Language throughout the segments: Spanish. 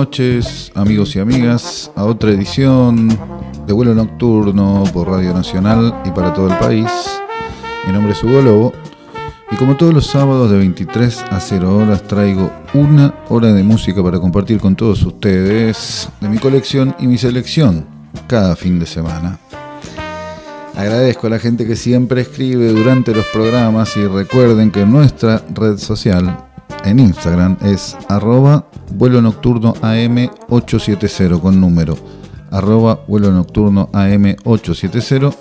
Noches, amigos y amigas, a otra edición de vuelo nocturno por Radio Nacional y para todo el país. Mi nombre es Hugo Lobo y como todos los sábados de 23 a 0 horas traigo una hora de música para compartir con todos ustedes de mi colección y mi selección cada fin de semana. Agradezco a la gente que siempre escribe durante los programas y recuerden que nuestra red social en Instagram es arroba vuelo nocturno AM870 con número arroba vuelo nocturno AM870.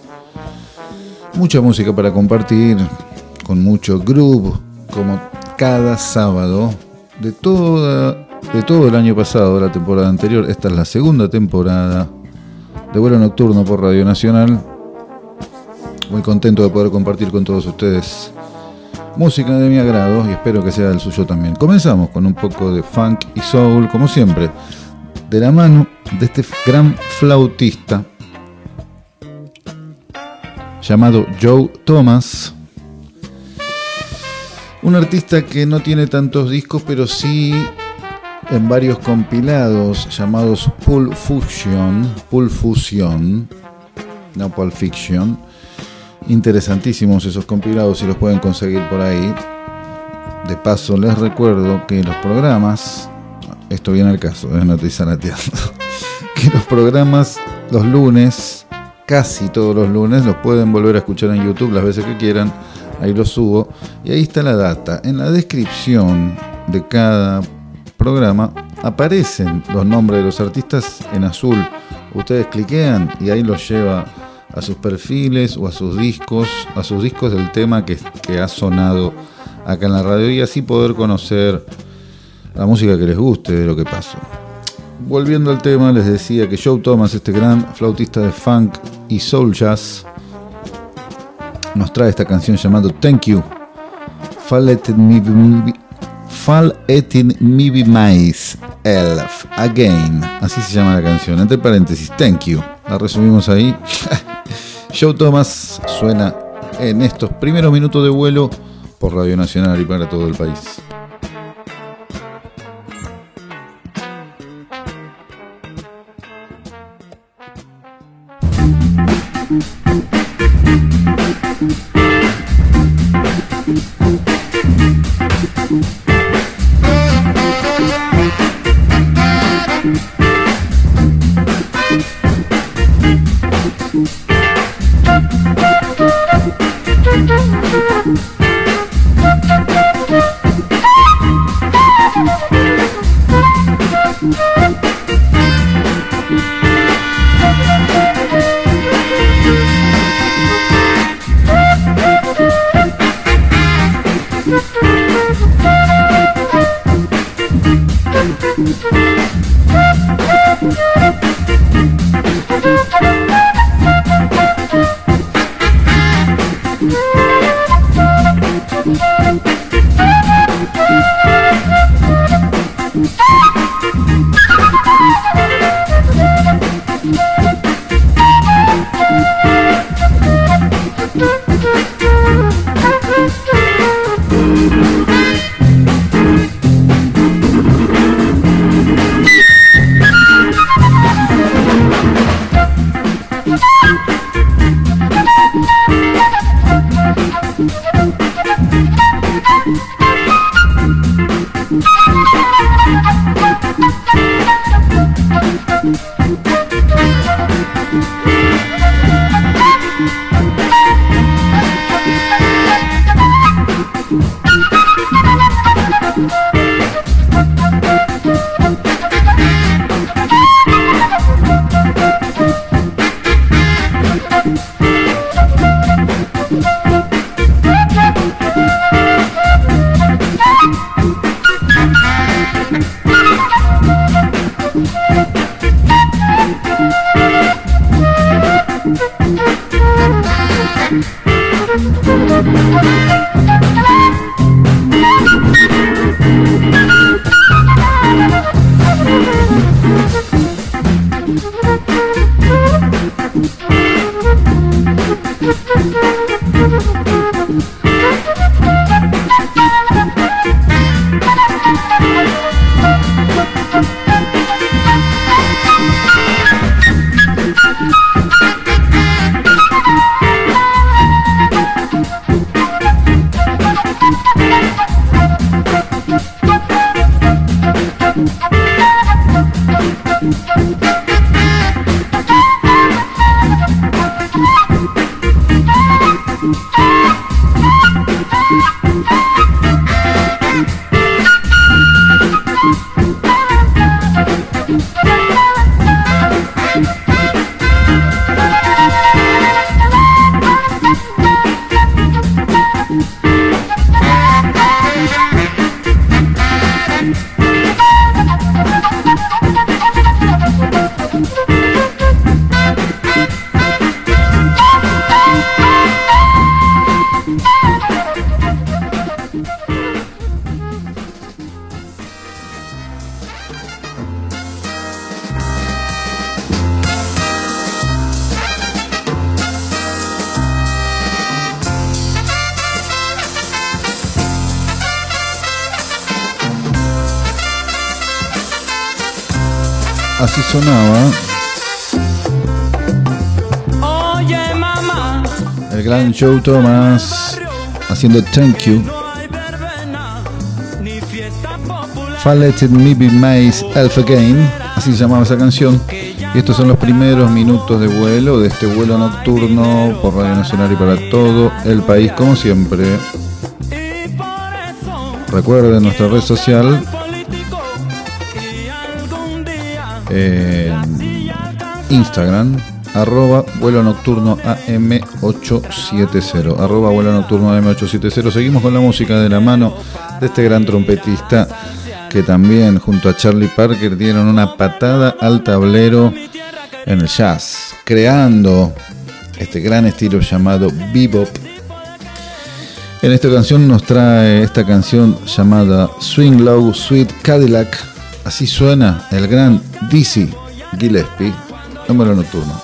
Mucha música para compartir, con mucho groove, como cada sábado de, toda, de todo el año pasado, la temporada anterior. Esta es la segunda temporada de vuelo nocturno por Radio Nacional. Muy contento de poder compartir con todos ustedes música de mi agrado y espero que sea el suyo también. Comenzamos con un poco de funk y soul, como siempre, de la mano de este gran flautista llamado Joe Thomas. Un artista que no tiene tantos discos, pero sí en varios compilados llamados Pulp Fusion, Pulp Fusion, no Pulp Fiction Interesantísimos esos compilados si los pueden conseguir por ahí. De paso les recuerdo que los programas, esto viene al caso, es noticia que los programas los lunes, casi todos los lunes, los pueden volver a escuchar en YouTube las veces que quieran, ahí los subo y ahí está la data. En la descripción de cada programa aparecen los nombres de los artistas en azul. Ustedes cliquean y ahí los lleva a sus perfiles o a sus discos, a sus discos del tema que, ha sonado acá en la radio y así poder conocer la música que les guste de lo que pasó. Volviendo al tema, les decía que Joe Thomas, este gran flautista de funk y soul jazz, nos trae esta canción llamada Thank You. Fall etin mi be mais elf again. Así se llama la canción. Entre paréntesis, thank you. La resumimos ahí. Joe Thomas suena en estos primeros minutos de vuelo por Radio Nacional y para todo el país. Sonaba el gran Joe Thomas haciendo Thank You. no hay verbena ni fiesta popular. Fallet Me Be Maze Elf Again, así se llamaba esa canción. Y estos son los primeros minutos de vuelo de este vuelo nocturno por Radio Nacional y para todo el país, como siempre. Recuerden nuestra red social Instagram, arroba vuelo nocturno AM870. Arroba vuelo nocturno AM870. Seguimos con la música de la mano de este gran trompetista que también junto a Charlie Parker dieron una patada al tablero en el jazz, creando este gran estilo llamado bebop. En esta canción nos trae esta canción llamada Swing Low Sweet Cadillac. Así suena el gran Dizzy Gillespie vuelo nocturno.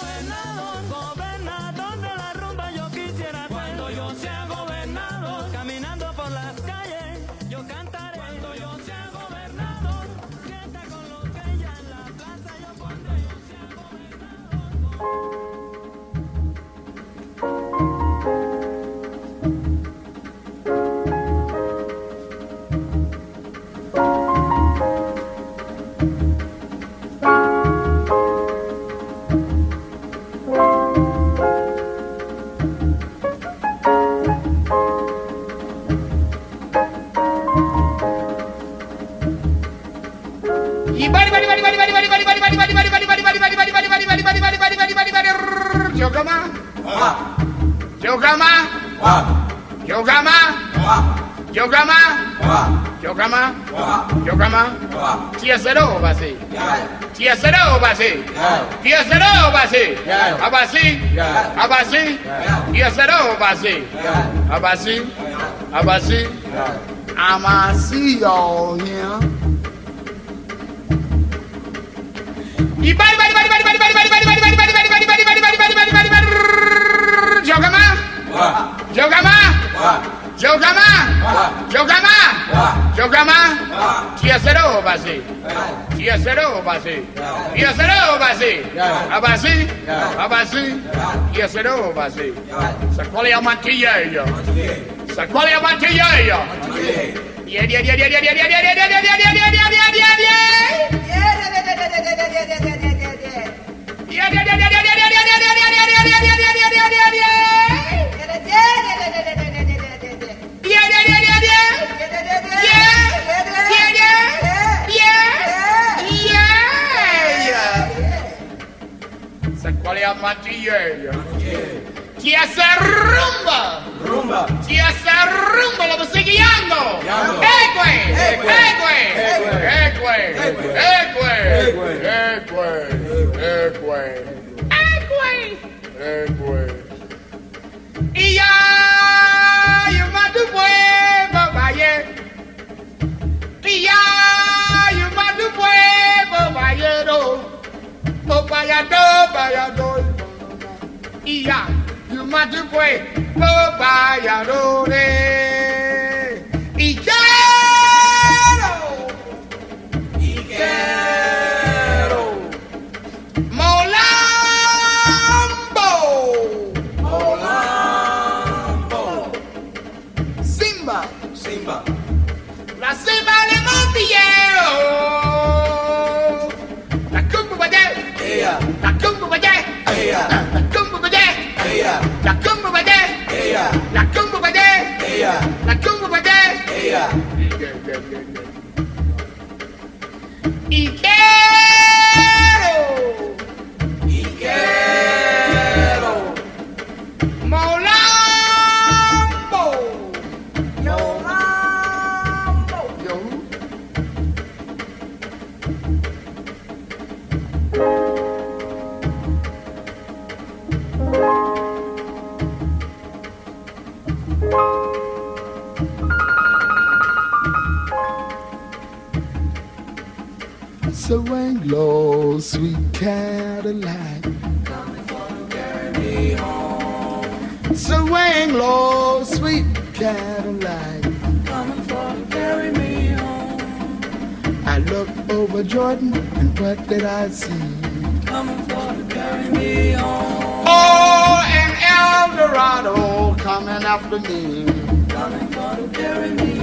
Abasi? Dias verão, Abasi? Abasi? Abasi? Dias verão, Abasi? Abasi? Abasi? Amasi, y'all here. Ibari, bari, bari, bari, bari, bari, bari, bari, bari, bari, bari, bari, bari, bari, bari, bari, bari, bari, bari, bari jogama jogama jogama jogama jogama Joga má? Joga má? Tia Zero, Abasi? Tia Zero, Abasi? Yes or no, Abazi? Yeah. Abazi? Yeah. Abazi? Yeah. Yes or no, Abazi? Yeah. Sa qual é a matilha? Sa qual é a matilha? Yeah, yeah, yeah, yeah, yeah, yeah, yeah, yeah, yeah, yeah, yeah, yeah, yeah, yeah, yeah, yeah, a matilha? que hace rumba, Rumba. que hace rumba, lo guiando. Guiando. Ecue, Ecue. ecue, ecue, ecue, ecue, ecue, ecue. Y ya, yo mando huevo, valle. Y ya, bayado. Iya, you mighty boy, Ia. Naquilo vai Ia. Ia. Ia. Ia. It's a Wanglo, sweet Cadillac. Coming for carry home. It's a Wanglo, sweet Cadillac. Coming for carry me home. I looked over Jordan, and what did I see? Coming for to carry me home. Oh, an El Dorado coming after me. Coming for to carry me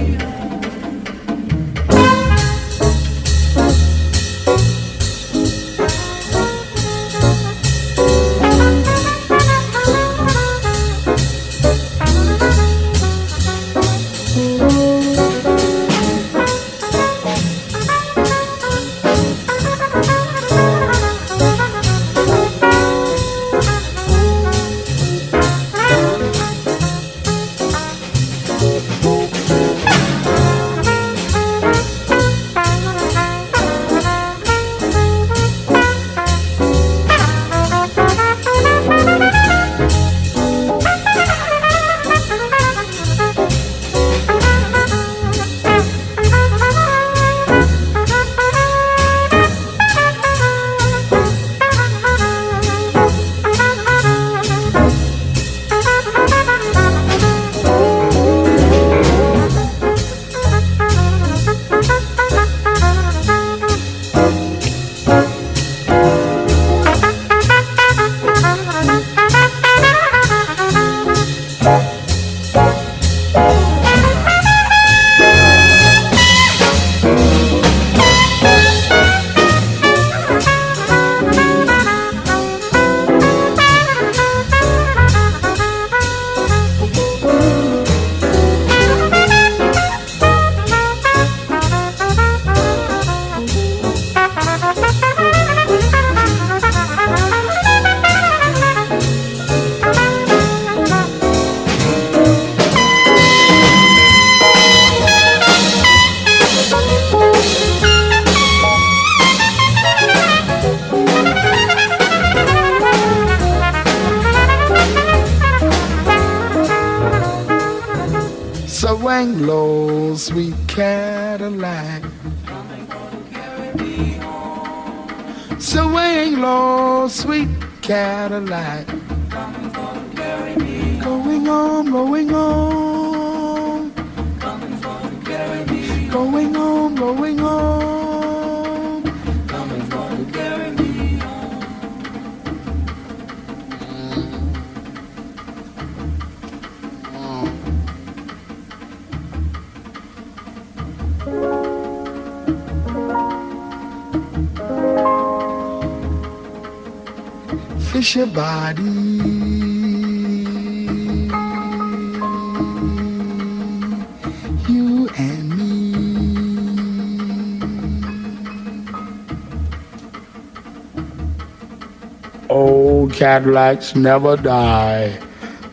Cadillacs never die.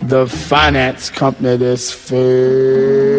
the finance company that's fed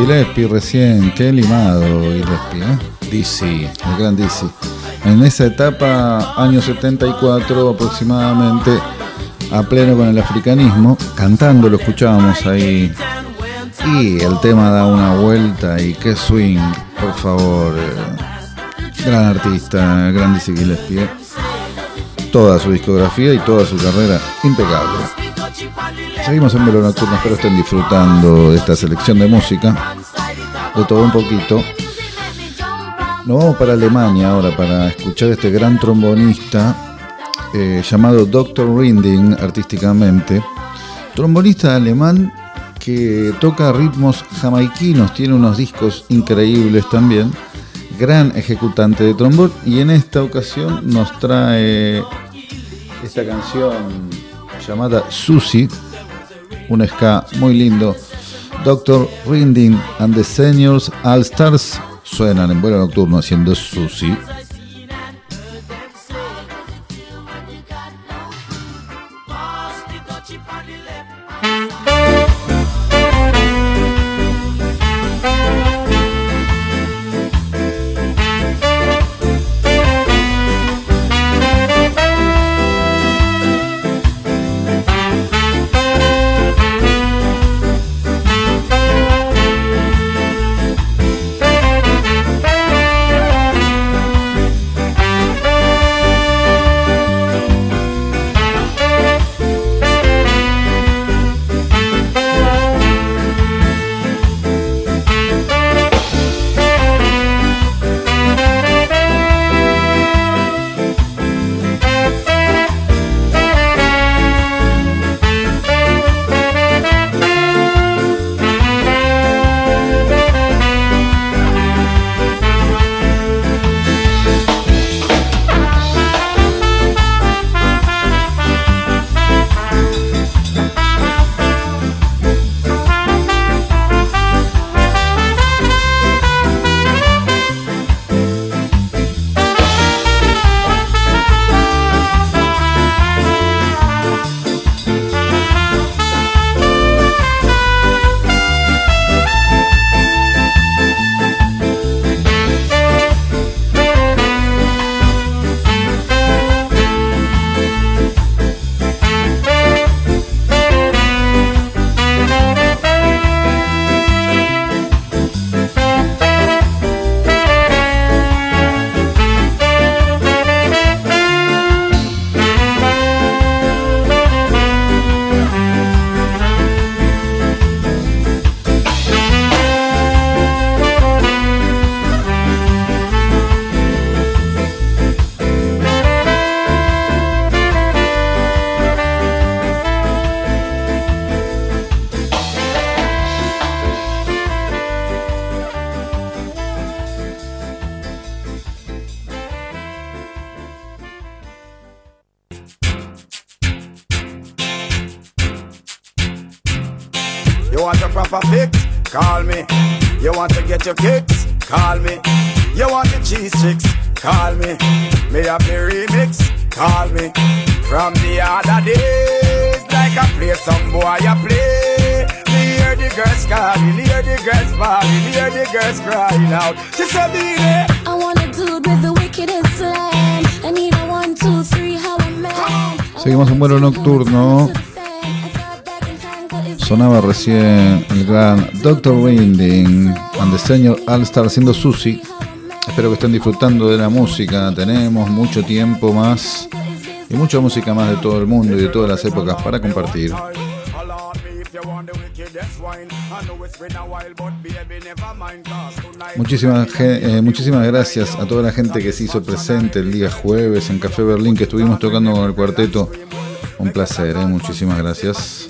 Gillespie recién, qué limado Gillespie, ¿eh? Dizzy, el gran Dizzy. En esa etapa, año 74 aproximadamente, a pleno con el africanismo, cantando lo escuchábamos ahí. Y el tema da una vuelta y qué swing, por favor. Gran artista, gran Dizzy Gillespie. ¿eh? Toda su discografía y toda su carrera impecable. Seguimos en Velo Nocturno, espero estén disfrutando de esta selección de música, de todo un poquito. Nos vamos para Alemania ahora para escuchar este gran trombonista eh, llamado Dr. Rinding artísticamente. Trombonista alemán que toca ritmos jamaiquinos, tiene unos discos increíbles también. Gran ejecutante de trombón y en esta ocasión nos trae esta canción llamada Susie, un ska muy lindo. Dr. Rinding and the Seniors All Stars suenan en vuelo nocturno haciendo Susie. recién el gran Dr. Winding, and the Senior All Star haciendo Susi. Espero que estén disfrutando de la música. Tenemos mucho tiempo más y mucha música más de todo el mundo y de todas las épocas para compartir. Muchísimas, eh, muchísimas gracias a toda la gente que se hizo presente el día jueves en Café Berlín que estuvimos tocando con el cuarteto un placer, ¿eh? muchísimas gracias.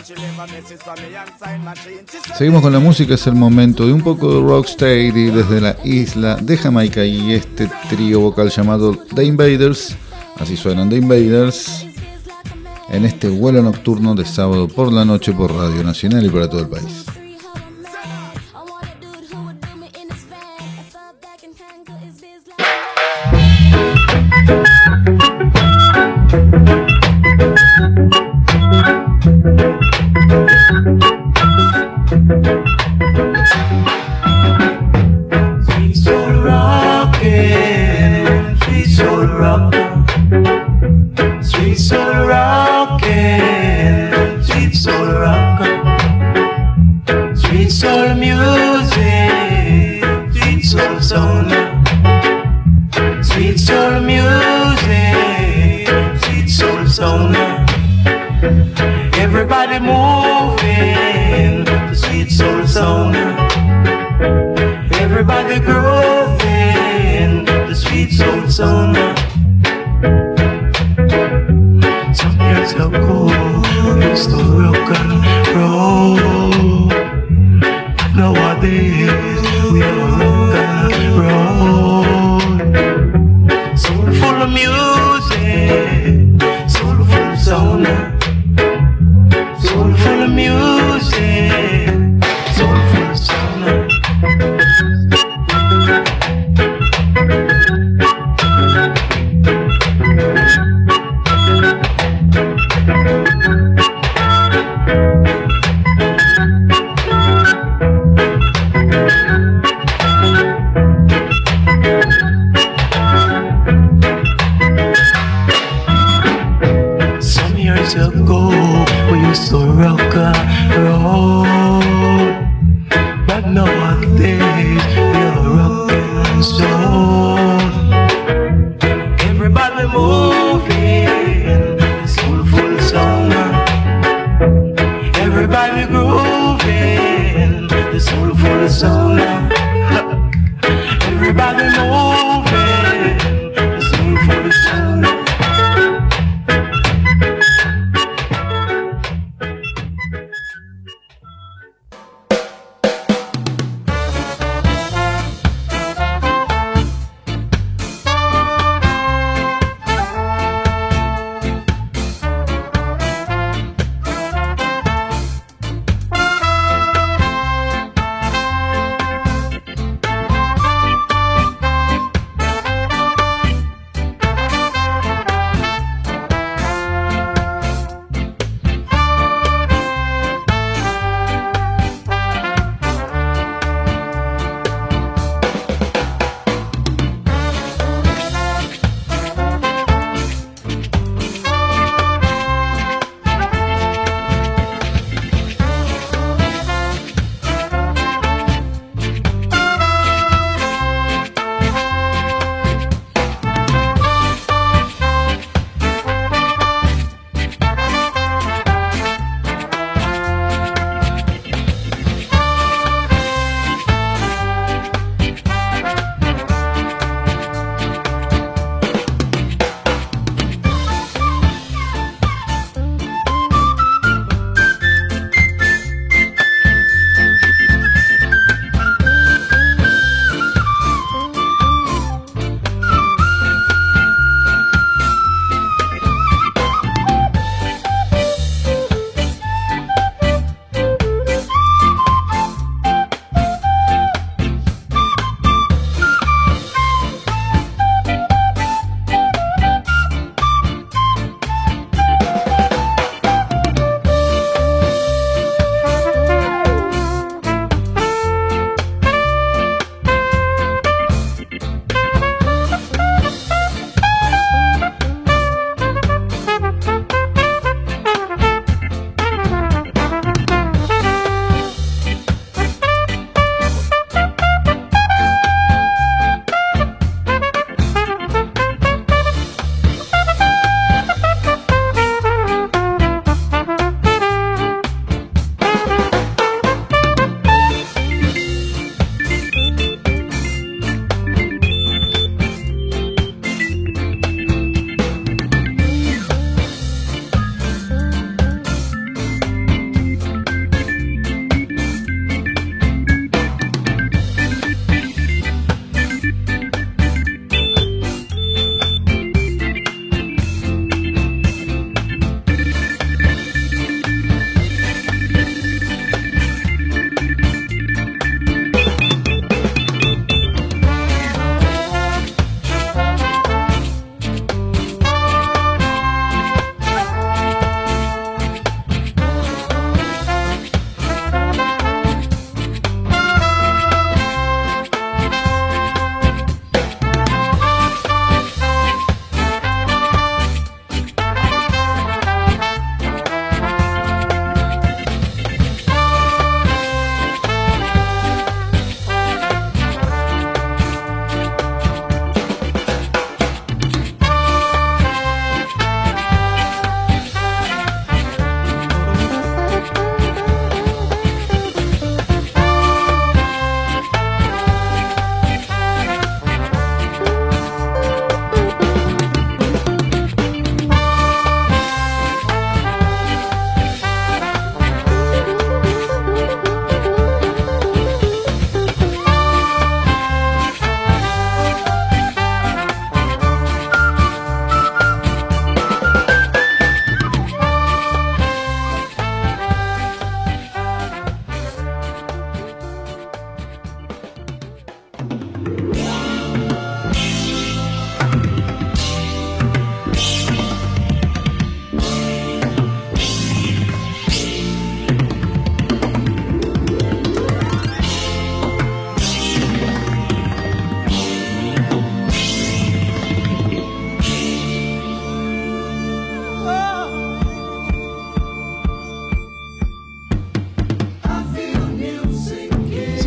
Seguimos con la música, es el momento de un poco de Rocksteady desde la isla de Jamaica y este trío vocal llamado The Invaders. Así suenan The Invaders en este vuelo nocturno de sábado por la noche por Radio Nacional y para todo el país.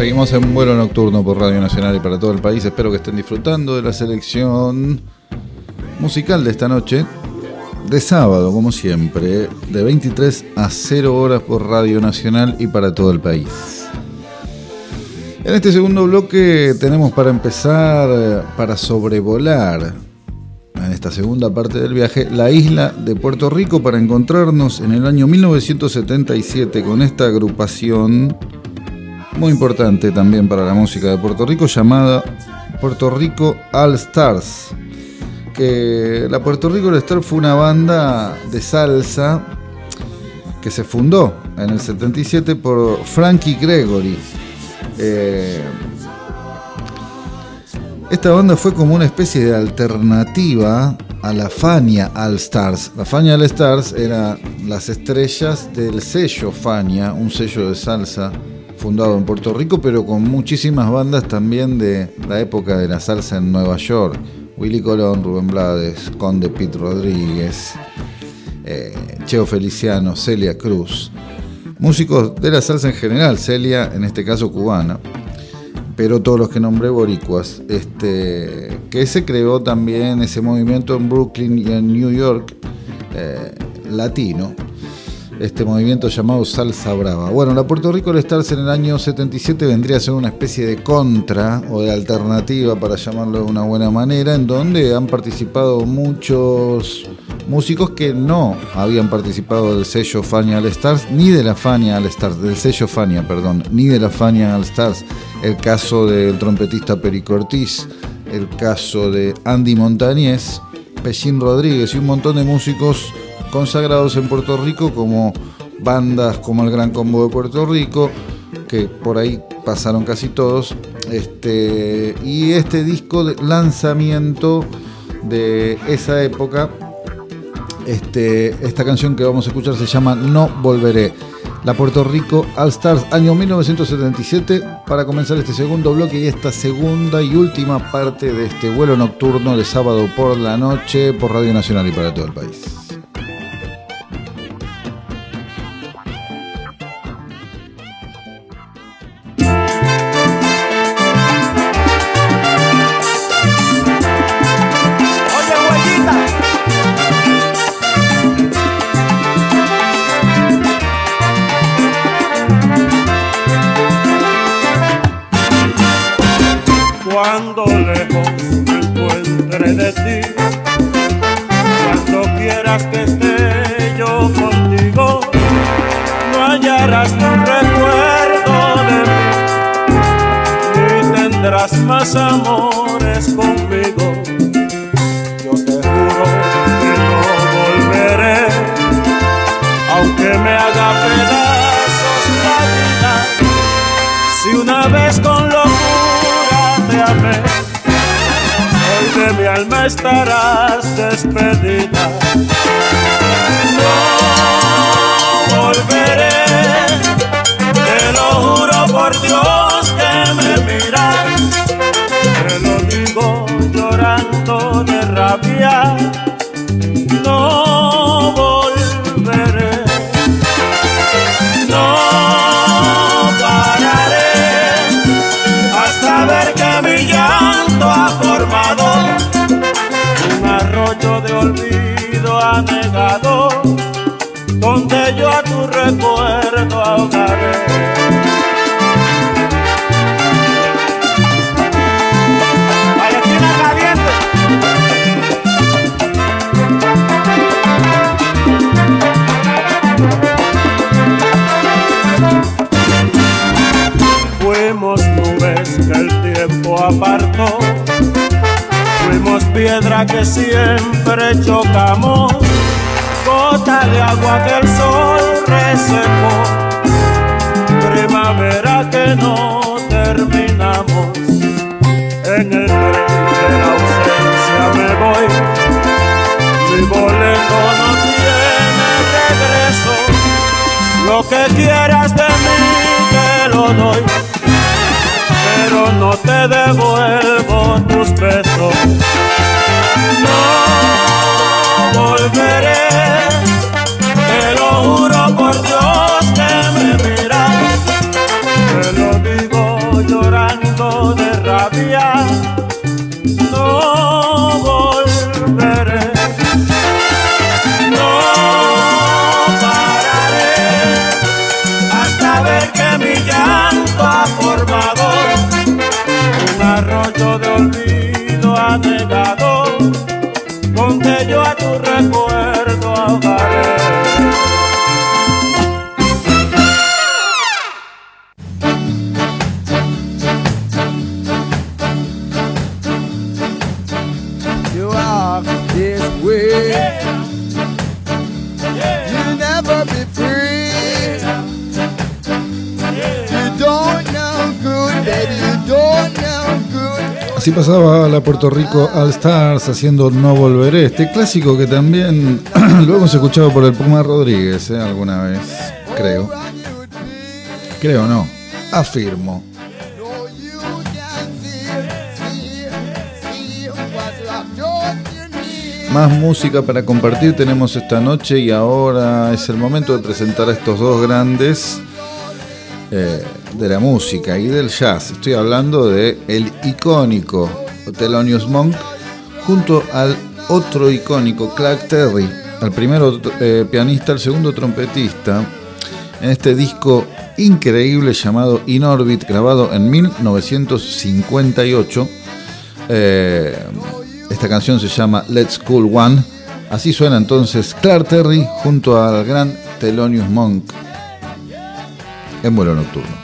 Seguimos en vuelo nocturno por Radio Nacional y para todo el país. Espero que estén disfrutando de la selección musical de esta noche. De sábado, como siempre, de 23 a 0 horas por Radio Nacional y para todo el país. En este segundo bloque tenemos para empezar, para sobrevolar en esta segunda parte del viaje, la isla de Puerto Rico para encontrarnos en el año 1977 con esta agrupación muy importante también para la música de Puerto Rico llamada Puerto Rico All Stars. Que la Puerto Rico All Stars fue una banda de salsa que se fundó en el 77 por Frankie Gregory. Eh, esta banda fue como una especie de alternativa a la Fania All Stars. La Fania All Stars era las estrellas del sello Fania, un sello de salsa fundado en Puerto Rico, pero con muchísimas bandas también de la época de la salsa en Nueva York. Willy Colón, Rubén Blades, Conde Pete Rodríguez, eh, Cheo Feliciano, Celia Cruz. Músicos de la salsa en general, Celia en este caso cubana, pero todos los que nombré boricuas. Este, que se creó también ese movimiento en Brooklyn y en New York, eh, latino, este movimiento llamado Salsa Brava. Bueno, la Puerto Rico All Stars en el año 77 vendría a ser una especie de contra o de alternativa, para llamarlo de una buena manera, en donde han participado muchos músicos que no habían participado del sello Fania All Stars, ni de la Fania All Stars, del sello Fania, perdón, ni de la Fania All Stars. El caso del trompetista Perico Ortiz, el caso de Andy Montañez, Pellín Rodríguez y un montón de músicos consagrados en Puerto Rico como bandas como el Gran Combo de Puerto Rico, que por ahí pasaron casi todos. Este, y este disco de lanzamiento de esa época, este, esta canción que vamos a escuchar se llama No Volveré. La Puerto Rico All Stars, año 1977, para comenzar este segundo bloque y esta segunda y última parte de este vuelo nocturno de sábado por la noche por Radio Nacional y para todo el país. Tendrás más amores conmigo. Yo te juro que no volveré, aunque me haga pedazos la vida. Si una vez con locura te amé, hoy de mi alma estarás despedida. No volveré, te lo juro por Dios No volveré. No pararé hasta ver que mi llanto ha formado un arroyo de olvido anegado donde yo piedra que siempre chocamos, gota de agua que el sol resecó, primavera que no terminamos, en el tren de la ausencia me voy, mi boleto no tiene regreso, lo que quieras de mí te lo doy, pero no te devuelvo tus besos. No volveré, te lo juro por Dios donde Así pasaba la Puerto Rico All Stars haciendo No Volveré, este clásico que también lo hemos escuchado por el Puma Rodríguez ¿eh? alguna vez, creo. Creo no, afirmo. Más música para compartir tenemos esta noche y ahora es el momento de presentar a estos dos grandes eh, de la música y del jazz. Estoy hablando de el icónico Thelonious Monk junto al otro icónico Clark Terry, el primero eh, pianista, el segundo trompetista, en este disco increíble llamado In Orbit, grabado en 1958. Eh, esta canción se llama Let's Cool One. Así suena entonces Clark Terry junto al gran Thelonious Monk en vuelo nocturno.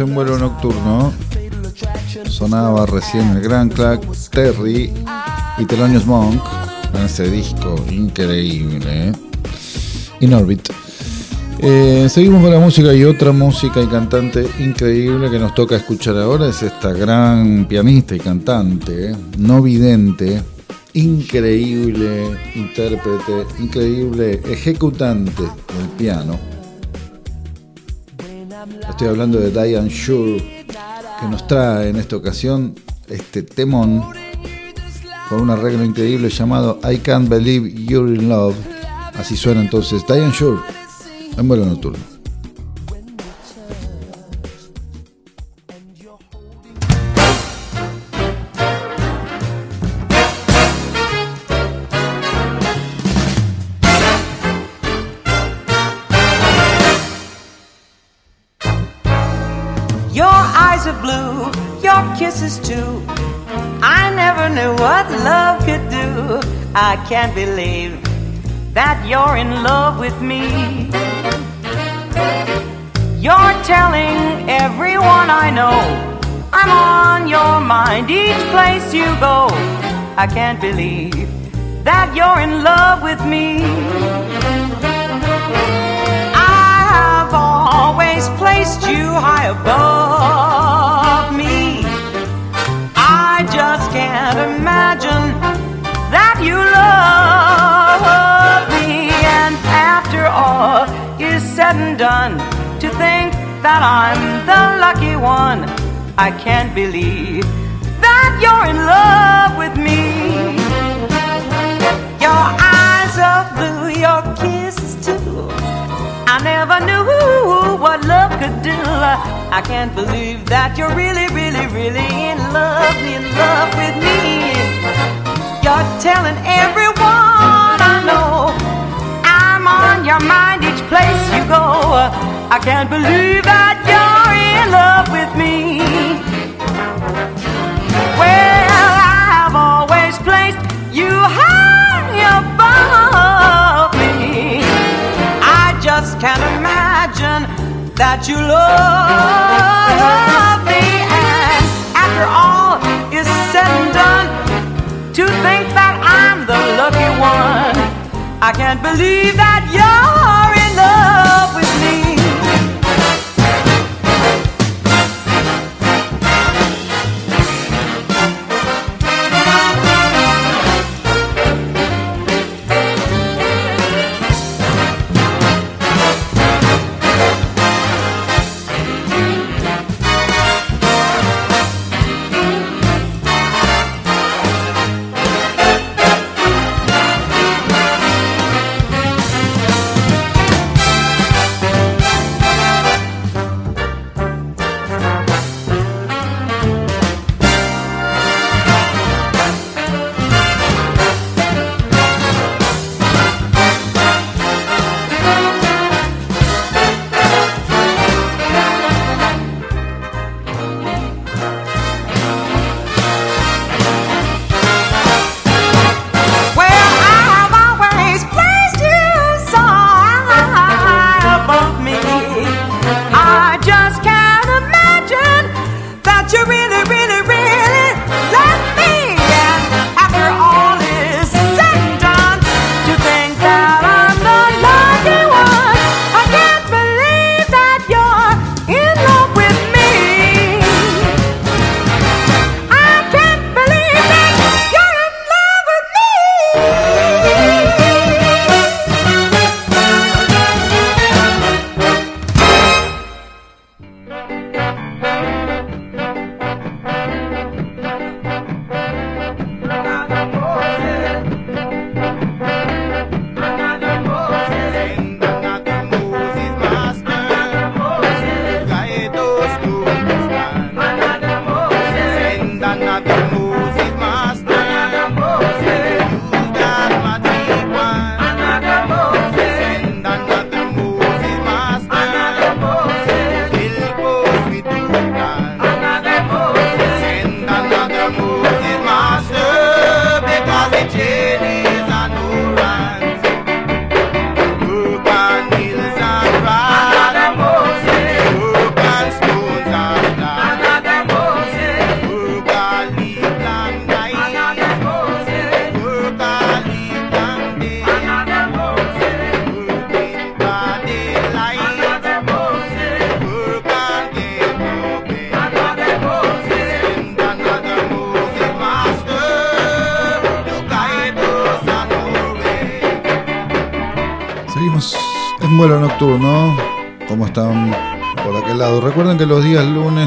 En vuelo nocturno. Sonaba recién el gran crack Terry y Thelonious Monk en ese disco increíble. ¿eh? In Orbit. Eh, seguimos con la música y otra música y cantante increíble que nos toca escuchar ahora es esta gran pianista y cantante, ¿eh? no vidente, increíble intérprete, increíble ejecutante del piano. Estoy hablando de Diane Shure, que nos trae en esta ocasión este temón con un arreglo increíble llamado I Can't Believe You're in Love. Así suena entonces Diane Shure en vuelo nocturno. Your kisses too. I never knew what love could do. I can't believe that you're in love with me. You're telling everyone I know I'm on your mind each place you go. I can't believe that you're in love with me. I have always placed you high above imagine that you love me. And after all is said and done, to think that I'm the lucky one, I can't believe that you're in love with me. Your eyes are blue, your kisses too. I never knew what love could do. I can't believe that you're really, really, really in love, in love with me. You're telling everyone I know I'm on your mind each place you go. I can't believe that you're in love with me. Well, I've always placed you high above me. I just can't imagine that you love me. And after all to think that I'm the lucky one, I can't believe that you're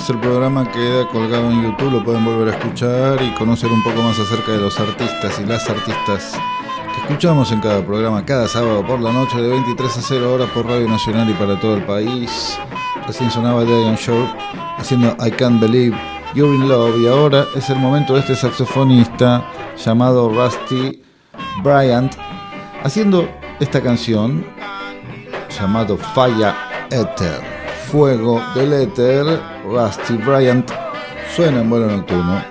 el programa queda colgado en YouTube, lo pueden volver a escuchar y conocer un poco más acerca de los artistas y las artistas que escuchamos en cada programa, cada sábado por la noche de 23 a 0 horas por Radio Nacional y para todo el país. Recién sonaba Diane Shore haciendo I Can't Believe You're in Love y ahora es el momento de este saxofonista llamado Rusty Bryant haciendo esta canción llamado Fire Ether, Fuego del Éter, Rusty Bryant, suena en vuelo nocturno.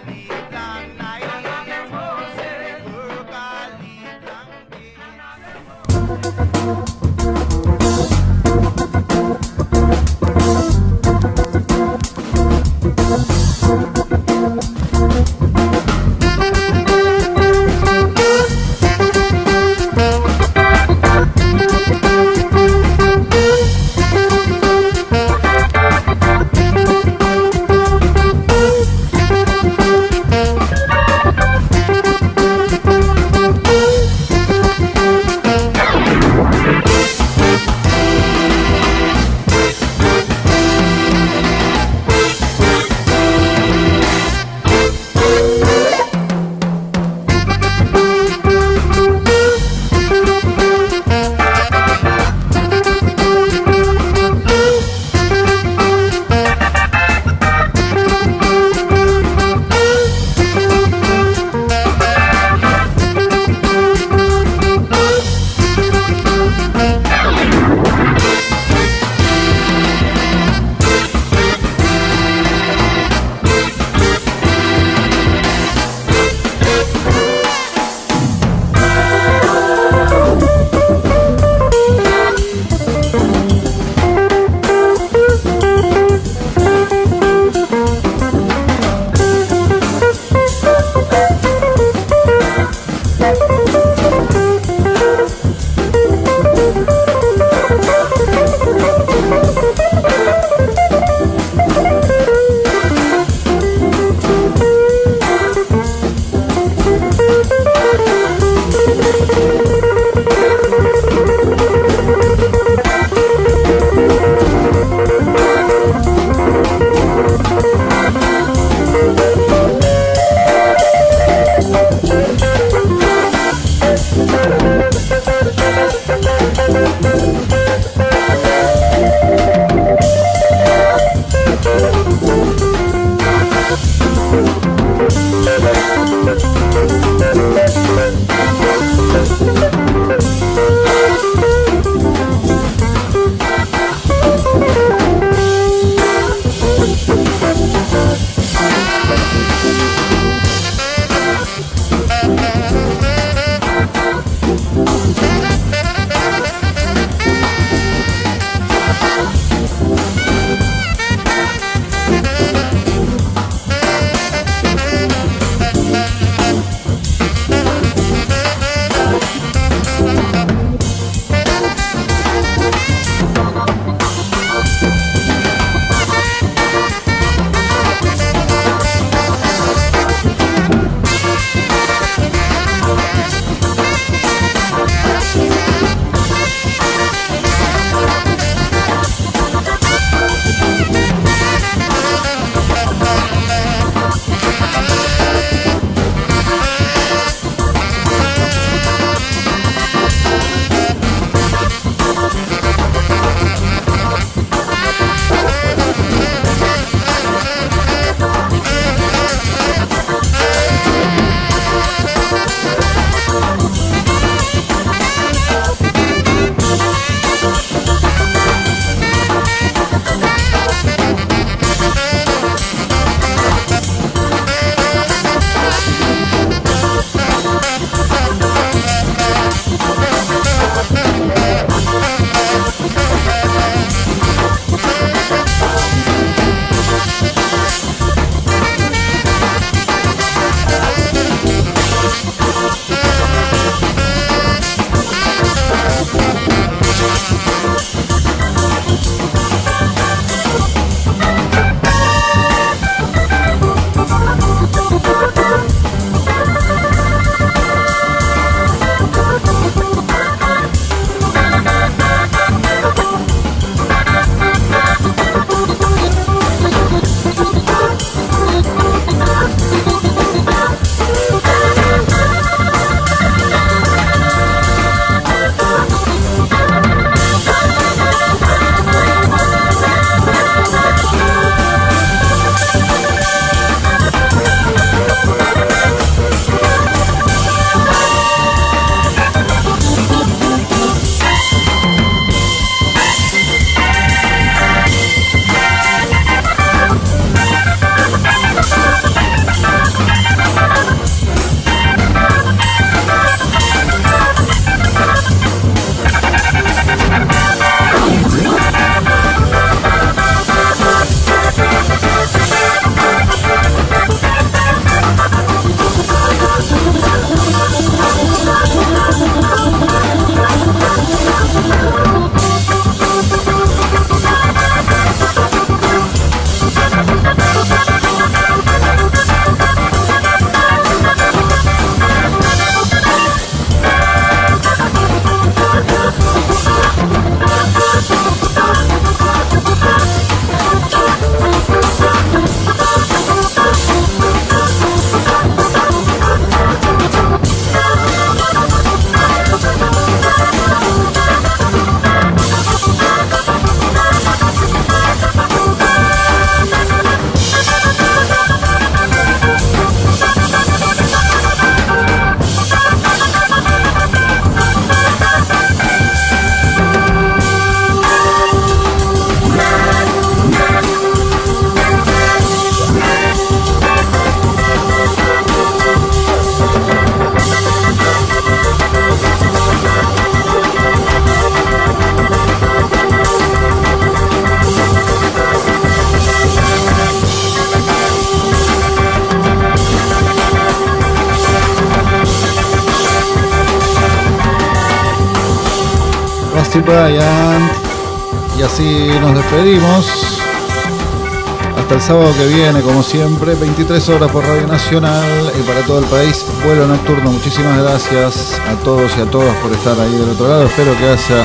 Sábado que viene, como siempre, 23 horas por Radio Nacional y para todo el país, vuelo nocturno. Muchísimas gracias a todos y a todas por estar ahí del otro lado. Espero que haya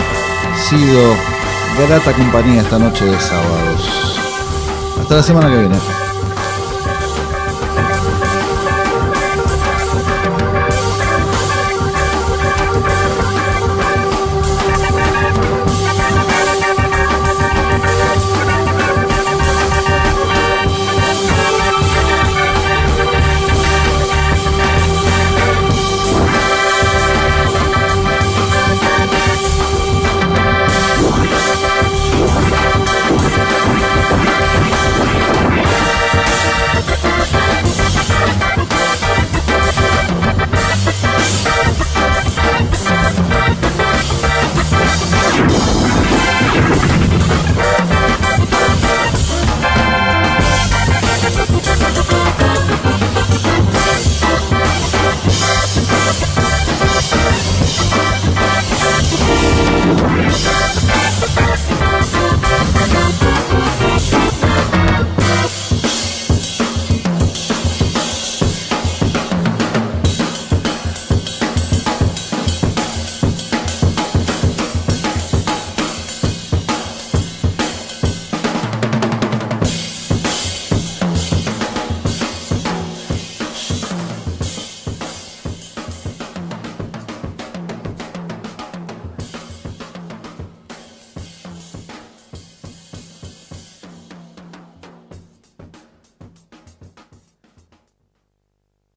sido grata compañía esta noche de sábados. Hasta la semana que viene.